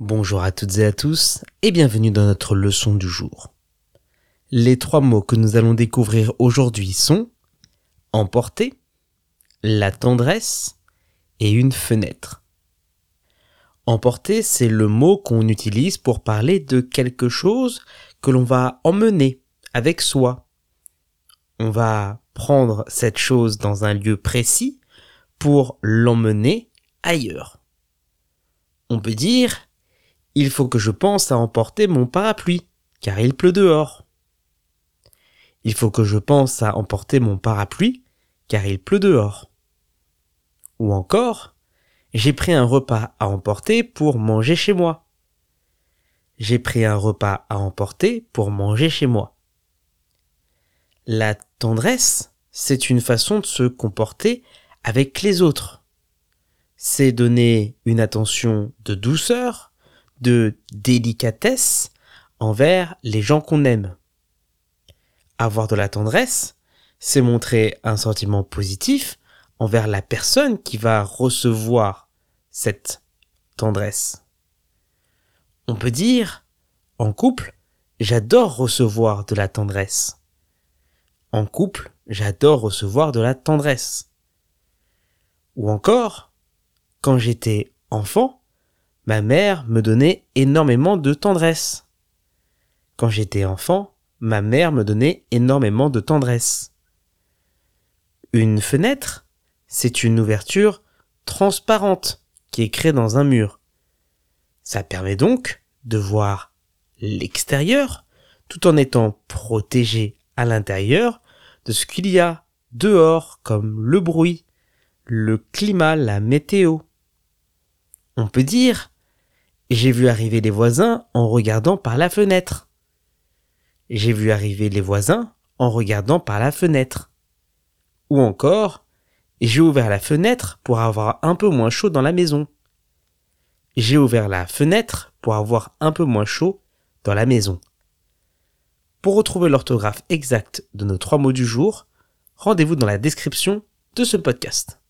Bonjour à toutes et à tous et bienvenue dans notre leçon du jour. Les trois mots que nous allons découvrir aujourd'hui sont emporter, la tendresse et une fenêtre. Emporter, c'est le mot qu'on utilise pour parler de quelque chose que l'on va emmener avec soi. On va prendre cette chose dans un lieu précis pour l'emmener ailleurs. On peut dire il faut que je pense à emporter mon parapluie, car il pleut dehors. Il faut que je pense à emporter mon parapluie, car il pleut dehors. Ou encore, j'ai pris un repas à emporter pour manger chez moi. J'ai pris un repas à emporter pour manger chez moi. La tendresse, c'est une façon de se comporter avec les autres. C'est donner une attention de douceur, de délicatesse envers les gens qu'on aime. Avoir de la tendresse, c'est montrer un sentiment positif envers la personne qui va recevoir cette tendresse. On peut dire, en couple, j'adore recevoir de la tendresse. En couple, j'adore recevoir de la tendresse. Ou encore, quand j'étais enfant, ma mère me donnait énormément de tendresse. Quand j'étais enfant, ma mère me donnait énormément de tendresse. Une fenêtre, c'est une ouverture transparente qui est créée dans un mur. Ça permet donc de voir l'extérieur tout en étant protégé à l'intérieur de ce qu'il y a dehors comme le bruit, le climat, la météo. On peut dire j'ai vu arriver les voisins en regardant par la fenêtre. J'ai vu arriver les voisins en regardant par la fenêtre. Ou encore, j'ai ouvert la fenêtre pour avoir un peu moins chaud dans la maison. J'ai ouvert la fenêtre pour avoir un peu moins chaud dans la maison. Pour retrouver l'orthographe exacte de nos trois mots du jour, rendez-vous dans la description de ce podcast.